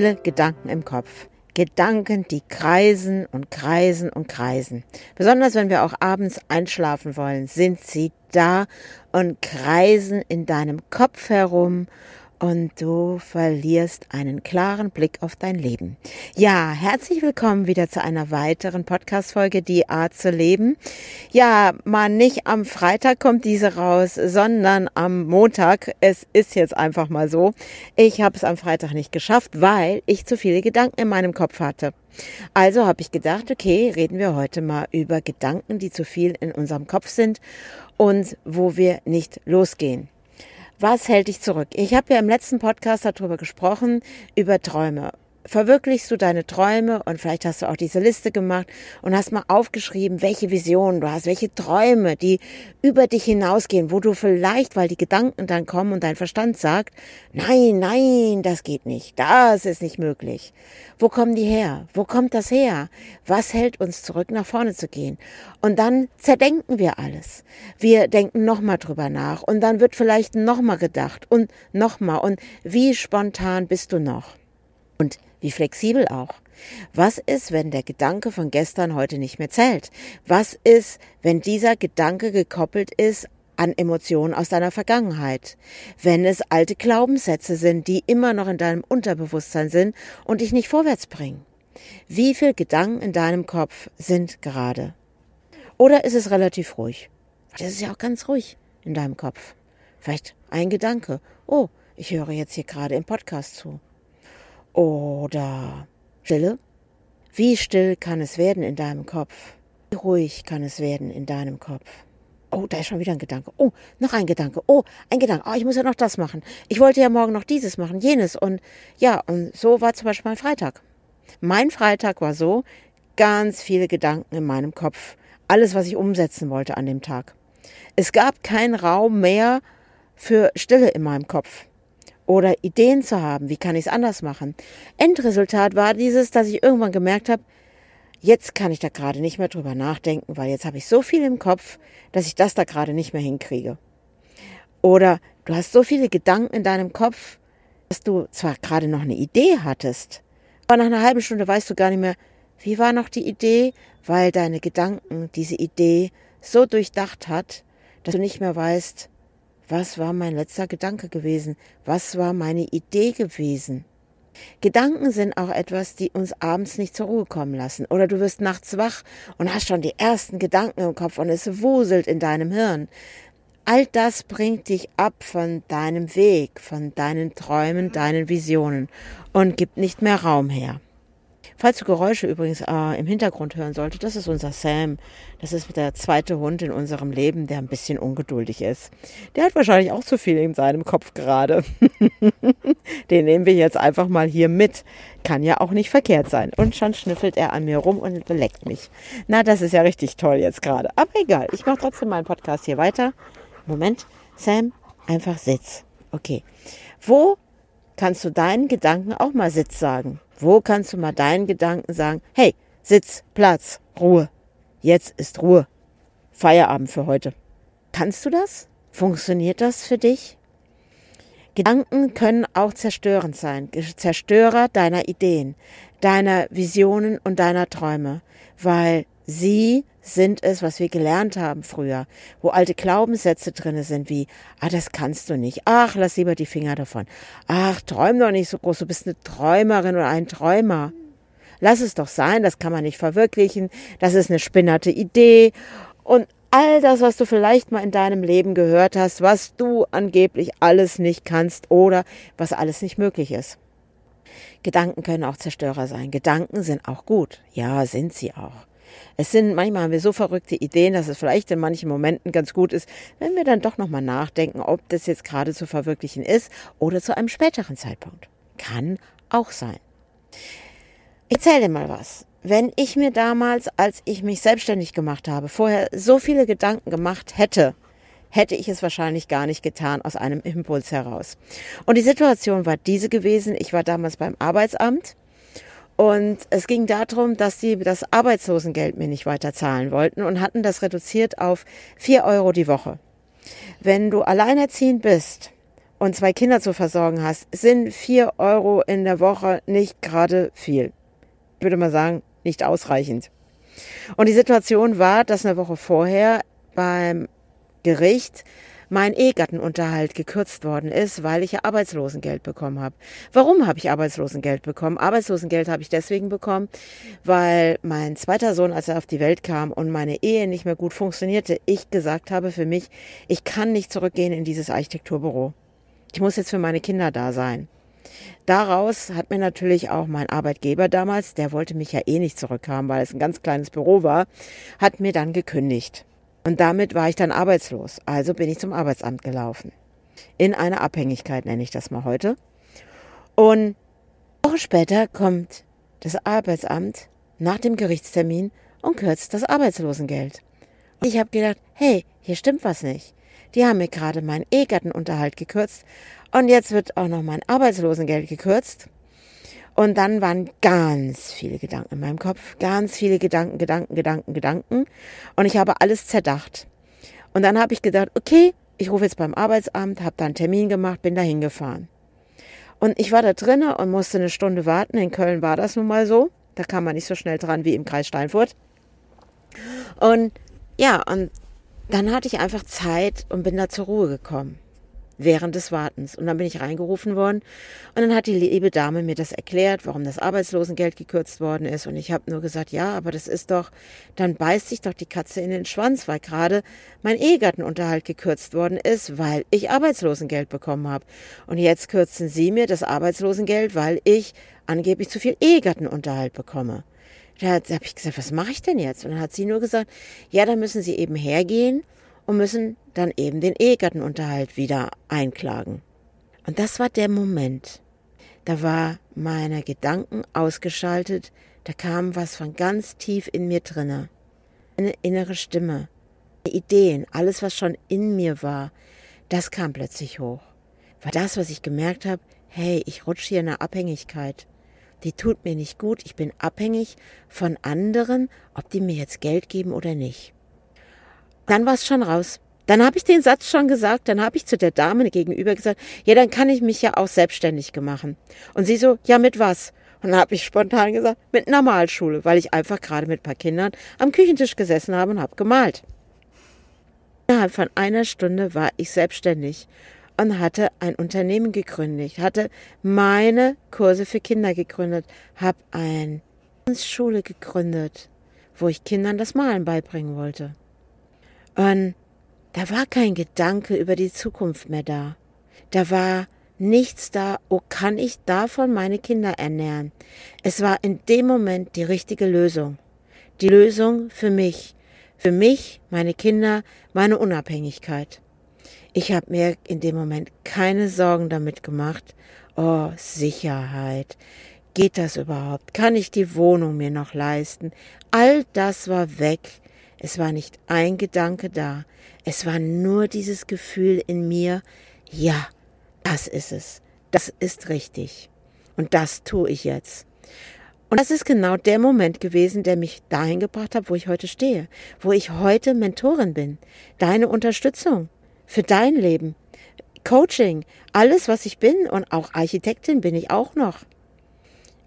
Viele Gedanken im Kopf. Gedanken, die kreisen und kreisen und kreisen. Besonders wenn wir auch abends einschlafen wollen, sind sie da und kreisen in deinem Kopf herum und du verlierst einen klaren Blick auf dein Leben. Ja, herzlich willkommen wieder zu einer weiteren Podcast-Folge, Die Art zu leben. Ja, mal nicht am Freitag kommt diese raus, sondern am Montag. Es ist jetzt einfach mal so. Ich habe es am Freitag nicht geschafft, weil ich zu viele Gedanken in meinem Kopf hatte. Also habe ich gedacht, okay, reden wir heute mal über Gedanken, die zu viel in unserem Kopf sind und wo wir nicht losgehen. Was hält dich zurück? Ich habe ja im letzten Podcast darüber gesprochen, über Träume verwirklichst du deine Träume und vielleicht hast du auch diese Liste gemacht und hast mal aufgeschrieben, welche Visionen du hast, welche Träume, die über dich hinausgehen, wo du vielleicht, weil die Gedanken dann kommen und dein Verstand sagt, nein, nein, das geht nicht, das ist nicht möglich. Wo kommen die her? Wo kommt das her? Was hält uns zurück, nach vorne zu gehen? Und dann zerdenken wir alles. Wir denken nochmal drüber nach und dann wird vielleicht nochmal gedacht und nochmal und wie spontan bist du noch? Und wie flexibel auch. Was ist, wenn der Gedanke von gestern heute nicht mehr zählt? Was ist, wenn dieser Gedanke gekoppelt ist an Emotionen aus deiner Vergangenheit? Wenn es alte Glaubenssätze sind, die immer noch in deinem Unterbewusstsein sind und dich nicht vorwärts bringen? Wie viele Gedanken in deinem Kopf sind gerade? Oder ist es relativ ruhig? Das ist ja auch ganz ruhig in deinem Kopf. Vielleicht ein Gedanke. Oh, ich höre jetzt hier gerade im Podcast zu. Oder Stille? Wie still kann es werden in deinem Kopf? Wie ruhig kann es werden in deinem Kopf? Oh, da ist schon wieder ein Gedanke. Oh, noch ein Gedanke. Oh, ein Gedanke. Oh, ich muss ja noch das machen. Ich wollte ja morgen noch dieses machen, jenes. Und ja, und so war zum Beispiel mein Freitag. Mein Freitag war so, ganz viele Gedanken in meinem Kopf. Alles, was ich umsetzen wollte an dem Tag. Es gab keinen Raum mehr für Stille in meinem Kopf oder Ideen zu haben, wie kann ich es anders machen. Endresultat war dieses, dass ich irgendwann gemerkt habe, jetzt kann ich da gerade nicht mehr drüber nachdenken, weil jetzt habe ich so viel im Kopf, dass ich das da gerade nicht mehr hinkriege. Oder du hast so viele Gedanken in deinem Kopf, dass du zwar gerade noch eine Idee hattest, aber nach einer halben Stunde weißt du gar nicht mehr, wie war noch die Idee, weil deine Gedanken diese Idee so durchdacht hat, dass du nicht mehr weißt, was war mein letzter Gedanke gewesen? Was war meine Idee gewesen? Gedanken sind auch etwas, die uns abends nicht zur Ruhe kommen lassen. Oder du wirst nachts wach und hast schon die ersten Gedanken im Kopf und es wuselt in deinem Hirn. All das bringt dich ab von deinem Weg, von deinen Träumen, deinen Visionen und gibt nicht mehr Raum her. Falls du Geräusche übrigens äh, im Hintergrund hören solltest, das ist unser Sam. Das ist der zweite Hund in unserem Leben, der ein bisschen ungeduldig ist. Der hat wahrscheinlich auch zu viel in seinem Kopf gerade. Den nehmen wir jetzt einfach mal hier mit. Kann ja auch nicht verkehrt sein. Und schon schnüffelt er an mir rum und beleckt mich. Na, das ist ja richtig toll jetzt gerade. Aber egal, ich mache trotzdem meinen Podcast hier weiter. Moment, Sam, einfach Sitz. Okay. Wo kannst du deinen Gedanken auch mal Sitz sagen? Wo kannst du mal deinen Gedanken sagen, hey, Sitz, Platz, Ruhe. Jetzt ist Ruhe. Feierabend für heute. Kannst du das? Funktioniert das für dich? Gedanken können auch zerstörend sein, Zerstörer deiner Ideen, deiner Visionen und deiner Träume, weil sie sind es, was wir gelernt haben früher, wo alte Glaubenssätze drinne sind wie, ah, das kannst du nicht, ach, lass lieber die Finger davon, ach, träum doch nicht so groß, du bist eine Träumerin oder ein Träumer. Lass es doch sein, das kann man nicht verwirklichen, das ist eine spinnerte Idee und all das, was du vielleicht mal in deinem Leben gehört hast, was du angeblich alles nicht kannst oder was alles nicht möglich ist. Gedanken können auch Zerstörer sein. Gedanken sind auch gut. Ja, sind sie auch. Es sind manchmal haben wir so verrückte Ideen, dass es vielleicht in manchen Momenten ganz gut ist, wenn wir dann doch nochmal nachdenken, ob das jetzt gerade zu verwirklichen ist oder zu einem späteren Zeitpunkt. Kann auch sein. Ich erzähle dir mal was. Wenn ich mir damals, als ich mich selbstständig gemacht habe, vorher so viele Gedanken gemacht hätte, hätte ich es wahrscheinlich gar nicht getan aus einem Impuls heraus. Und die Situation war diese gewesen. Ich war damals beim Arbeitsamt und es ging darum, dass sie das Arbeitslosengeld mir nicht weiter zahlen wollten und hatten das reduziert auf vier Euro die Woche. Wenn du alleinerziehend bist und zwei Kinder zu versorgen hast, sind vier Euro in der Woche nicht gerade viel. Ich würde mal sagen, nicht ausreichend. Und die Situation war, dass eine Woche vorher beim Gericht mein Ehegattenunterhalt gekürzt worden ist, weil ich ja Arbeitslosengeld bekommen habe. Warum habe ich Arbeitslosengeld bekommen? Arbeitslosengeld habe ich deswegen bekommen, weil mein zweiter Sohn, als er auf die Welt kam und meine Ehe nicht mehr gut funktionierte, ich gesagt habe für mich, ich kann nicht zurückgehen in dieses Architekturbüro. Ich muss jetzt für meine Kinder da sein. Daraus hat mir natürlich auch mein Arbeitgeber damals, der wollte mich ja eh nicht zurückhaben, weil es ein ganz kleines Büro war, hat mir dann gekündigt. Und damit war ich dann arbeitslos. Also bin ich zum Arbeitsamt gelaufen. In eine Abhängigkeit nenne ich das mal heute. Und eine Woche später kommt das Arbeitsamt nach dem Gerichtstermin und kürzt das Arbeitslosengeld. Ich habe gedacht, hey, hier stimmt was nicht. Die haben mir gerade meinen Ehegattenunterhalt gekürzt und jetzt wird auch noch mein Arbeitslosengeld gekürzt. Und dann waren ganz viele Gedanken in meinem Kopf, ganz viele Gedanken, Gedanken, Gedanken, Gedanken. Und ich habe alles zerdacht. Und dann habe ich gedacht, okay, ich rufe jetzt beim Arbeitsamt, habe da einen Termin gemacht, bin da hingefahren. Und ich war da drinnen und musste eine Stunde warten. In Köln war das nun mal so. Da kam man nicht so schnell dran wie im Kreis Steinfurt. Und ja, und dann hatte ich einfach Zeit und bin da zur Ruhe gekommen während des Wartens. Und dann bin ich reingerufen worden und dann hat die liebe Dame mir das erklärt, warum das Arbeitslosengeld gekürzt worden ist. Und ich habe nur gesagt, ja, aber das ist doch, dann beißt sich doch die Katze in den Schwanz, weil gerade mein Ehegattenunterhalt gekürzt worden ist, weil ich Arbeitslosengeld bekommen habe. Und jetzt kürzen Sie mir das Arbeitslosengeld, weil ich angeblich zu viel Ehegattenunterhalt bekomme. Da habe ich gesagt, was mache ich denn jetzt? Und dann hat sie nur gesagt, ja, da müssen Sie eben hergehen und müssen dann eben den Ehegattenunterhalt wieder einklagen. Und das war der Moment. Da war meine Gedanken ausgeschaltet, da kam was von ganz tief in mir drinne. Eine innere Stimme, Ideen, alles was schon in mir war, das kam plötzlich hoch. War das, was ich gemerkt habe, hey, ich rutsche hier in eine Abhängigkeit. Die tut mir nicht gut, ich bin abhängig von anderen, ob die mir jetzt Geld geben oder nicht. Dann war es schon raus. Dann habe ich den Satz schon gesagt, dann habe ich zu der Dame gegenüber gesagt, ja, dann kann ich mich ja auch selbstständig machen. Und sie so, ja, mit was? Und dann habe ich spontan gesagt, mit Normalschule, weil ich einfach gerade mit ein paar Kindern am Küchentisch gesessen habe und habe gemalt. Innerhalb von einer Stunde war ich selbstständig und hatte ein Unternehmen gegründet, hatte meine Kurse für Kinder gegründet, habe eine Schule gegründet, wo ich Kindern das Malen beibringen wollte. Und da war kein Gedanke über die Zukunft mehr da. Da war nichts da, oh, kann ich davon meine Kinder ernähren? Es war in dem Moment die richtige Lösung. Die Lösung für mich. Für mich, meine Kinder, meine Unabhängigkeit. Ich habe mir in dem Moment keine Sorgen damit gemacht. Oh, Sicherheit. Geht das überhaupt? Kann ich die Wohnung mir noch leisten? All das war weg. Es war nicht ein Gedanke da. Es war nur dieses Gefühl in mir, ja, das ist es. Das ist richtig. Und das tue ich jetzt. Und das ist genau der Moment gewesen, der mich dahin gebracht hat, wo ich heute stehe, wo ich heute Mentorin bin. Deine Unterstützung für dein Leben, Coaching, alles, was ich bin und auch Architektin bin ich auch noch.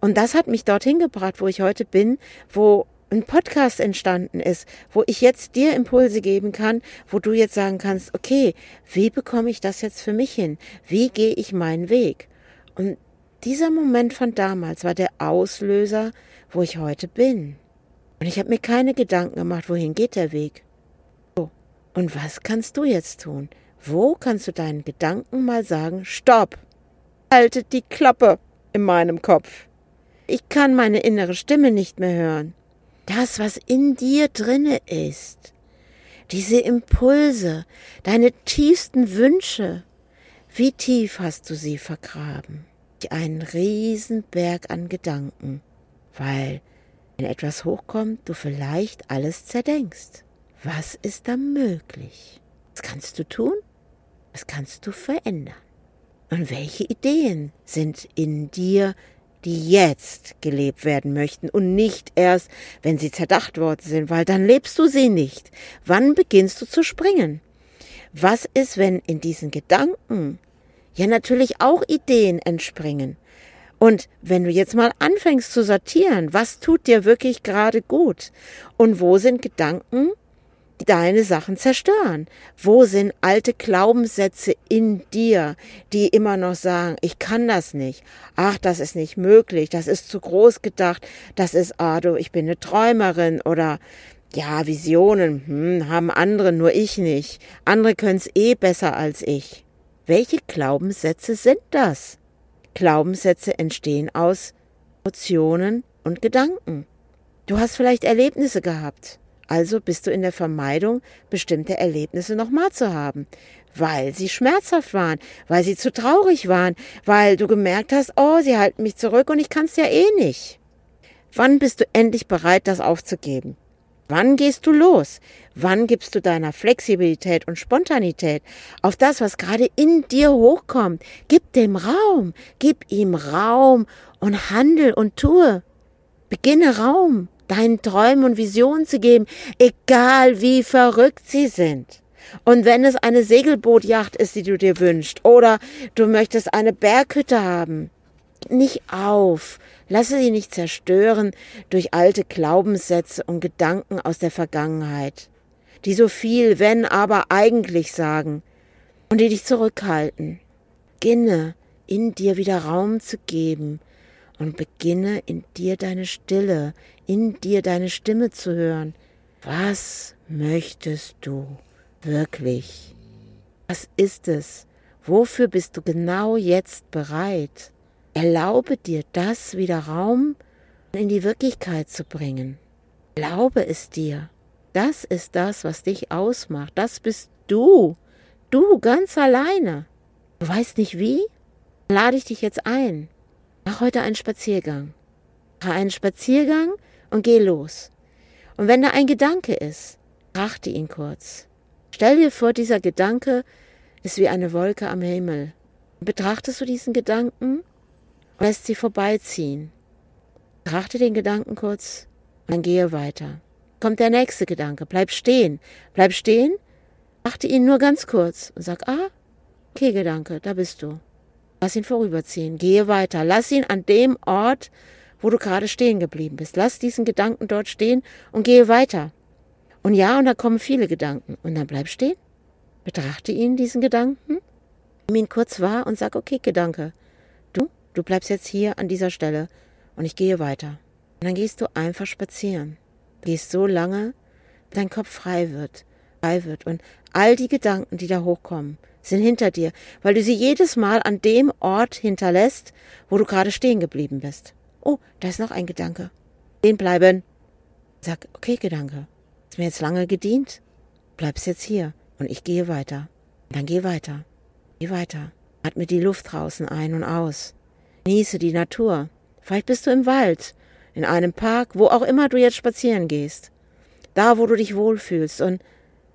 Und das hat mich dorthin gebracht, wo ich heute bin, wo ein Podcast entstanden ist, wo ich jetzt dir Impulse geben kann, wo du jetzt sagen kannst, okay, wie bekomme ich das jetzt für mich hin? Wie gehe ich meinen Weg? Und dieser Moment von damals war der Auslöser, wo ich heute bin. Und ich habe mir keine Gedanken gemacht, wohin geht der Weg. So, und was kannst du jetzt tun? Wo kannst du deinen Gedanken mal sagen, stopp, haltet die Klappe in meinem Kopf. Ich kann meine innere Stimme nicht mehr hören das, was in dir drinne ist, diese Impulse, deine tiefsten Wünsche, wie tief hast du sie vergraben? Ein Riesenberg an Gedanken. weil wenn etwas hochkommt, du vielleicht alles zerdenkst. Was ist da möglich? Was kannst du tun? Was kannst du verändern? Und welche Ideen sind in dir, die jetzt gelebt werden möchten und nicht erst, wenn sie zerdacht worden sind, weil dann lebst du sie nicht. Wann beginnst du zu springen? Was ist, wenn in diesen Gedanken ja natürlich auch Ideen entspringen? Und wenn du jetzt mal anfängst zu sortieren, was tut dir wirklich gerade gut? Und wo sind Gedanken, deine Sachen zerstören? Wo sind alte Glaubenssätze in dir, die immer noch sagen, ich kann das nicht. Ach, das ist nicht möglich. Das ist zu groß gedacht. Das ist, ah, du, ich bin eine Träumerin oder ja, Visionen hm, haben andere, nur ich nicht. Andere können es eh besser als ich. Welche Glaubenssätze sind das? Glaubenssätze entstehen aus Emotionen und Gedanken. Du hast vielleicht Erlebnisse gehabt, also bist du in der Vermeidung, bestimmte Erlebnisse nochmal zu haben, weil sie schmerzhaft waren, weil sie zu traurig waren, weil du gemerkt hast, oh, sie halten mich zurück und ich kann's ja eh nicht. Wann bist du endlich bereit, das aufzugeben? Wann gehst du los? Wann gibst du deiner Flexibilität und Spontanität auf das, was gerade in dir hochkommt? Gib dem Raum, gib ihm Raum und handel und tue. Beginne Raum, deinen Träumen und Visionen zu geben, egal wie verrückt sie sind. Und wenn es eine Segelbootjacht ist, die du dir wünschst, oder du möchtest eine Berghütte haben, nicht auf, lasse sie nicht zerstören durch alte Glaubenssätze und Gedanken aus der Vergangenheit, die so viel, wenn aber eigentlich sagen und die dich zurückhalten. Beginne in dir wieder Raum zu geben und beginne in dir deine Stille, in dir deine Stimme zu hören. Was möchtest du wirklich? Was ist es? Wofür bist du genau jetzt bereit? Erlaube dir das wieder Raum in die Wirklichkeit zu bringen. Erlaube es dir. Das ist das, was dich ausmacht. Das bist du. Du ganz alleine. Du weißt nicht wie? Lade ich dich jetzt ein. Mach heute einen Spaziergang. Mach einen Spaziergang und geh los. Und wenn da ein Gedanke ist, achte ihn kurz. Stell dir vor, dieser Gedanke ist wie eine Wolke am Himmel. Betrachtest du diesen Gedanken lässt sie vorbeiziehen. Betrachte den Gedanken kurz und dann gehe weiter. Kommt der nächste Gedanke. Bleib stehen. Bleib stehen, achte ihn nur ganz kurz und sag, ah, okay, Gedanke, da bist du. Lass ihn vorüberziehen. Gehe weiter. Lass ihn an dem Ort, wo du gerade stehen geblieben bist. Lass diesen Gedanken dort stehen und gehe weiter. Und ja, und da kommen viele Gedanken. Und dann bleib stehen. Betrachte ihn, diesen Gedanken. Nimm ihn kurz wahr und sag, okay, Gedanke, Du bleibst jetzt hier an dieser Stelle und ich gehe weiter. Und dann gehst du einfach spazieren. Gehst so lange, bis dein Kopf frei wird, frei wird. Und all die Gedanken, die da hochkommen, sind hinter dir, weil du sie jedes Mal an dem Ort hinterlässt, wo du gerade stehen geblieben bist. Oh, da ist noch ein Gedanke. Den bleiben. Sag, okay, Gedanke. Ist mir jetzt lange gedient? Bleibst jetzt hier und ich gehe weiter. Dann geh weiter. Geh weiter. Atme die Luft draußen ein und aus. Genieße die Natur. Vielleicht bist du im Wald, in einem Park, wo auch immer du jetzt spazieren gehst. Da, wo du dich wohlfühlst und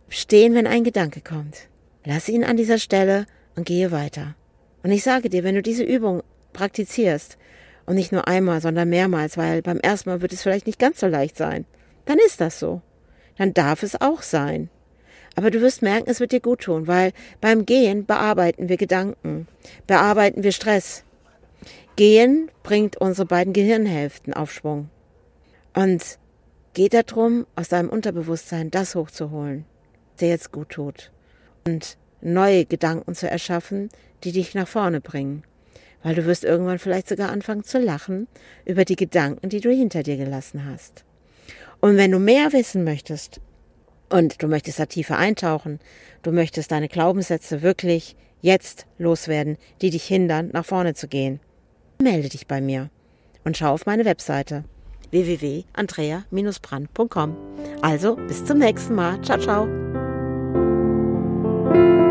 stehen, wenn ein Gedanke kommt. Lass ihn an dieser Stelle und gehe weiter. Und ich sage dir, wenn du diese Übung praktizierst, und nicht nur einmal, sondern mehrmals, weil beim ersten Mal wird es vielleicht nicht ganz so leicht sein, dann ist das so. Dann darf es auch sein. Aber du wirst merken, es wird dir gut tun, weil beim Gehen bearbeiten wir Gedanken, bearbeiten wir Stress, Gehen bringt unsere beiden Gehirnhälften auf Schwung. Und geht darum, aus deinem Unterbewusstsein das hochzuholen, dir jetzt gut tut. Und neue Gedanken zu erschaffen, die dich nach vorne bringen. Weil du wirst irgendwann vielleicht sogar anfangen zu lachen über die Gedanken, die du hinter dir gelassen hast. Und wenn du mehr wissen möchtest und du möchtest da tiefer eintauchen, du möchtest deine Glaubenssätze wirklich jetzt loswerden, die dich hindern, nach vorne zu gehen, melde dich bei mir und schau auf meine Webseite www.andrea-brand.com. Also bis zum nächsten Mal. Ciao, ciao. Thank you.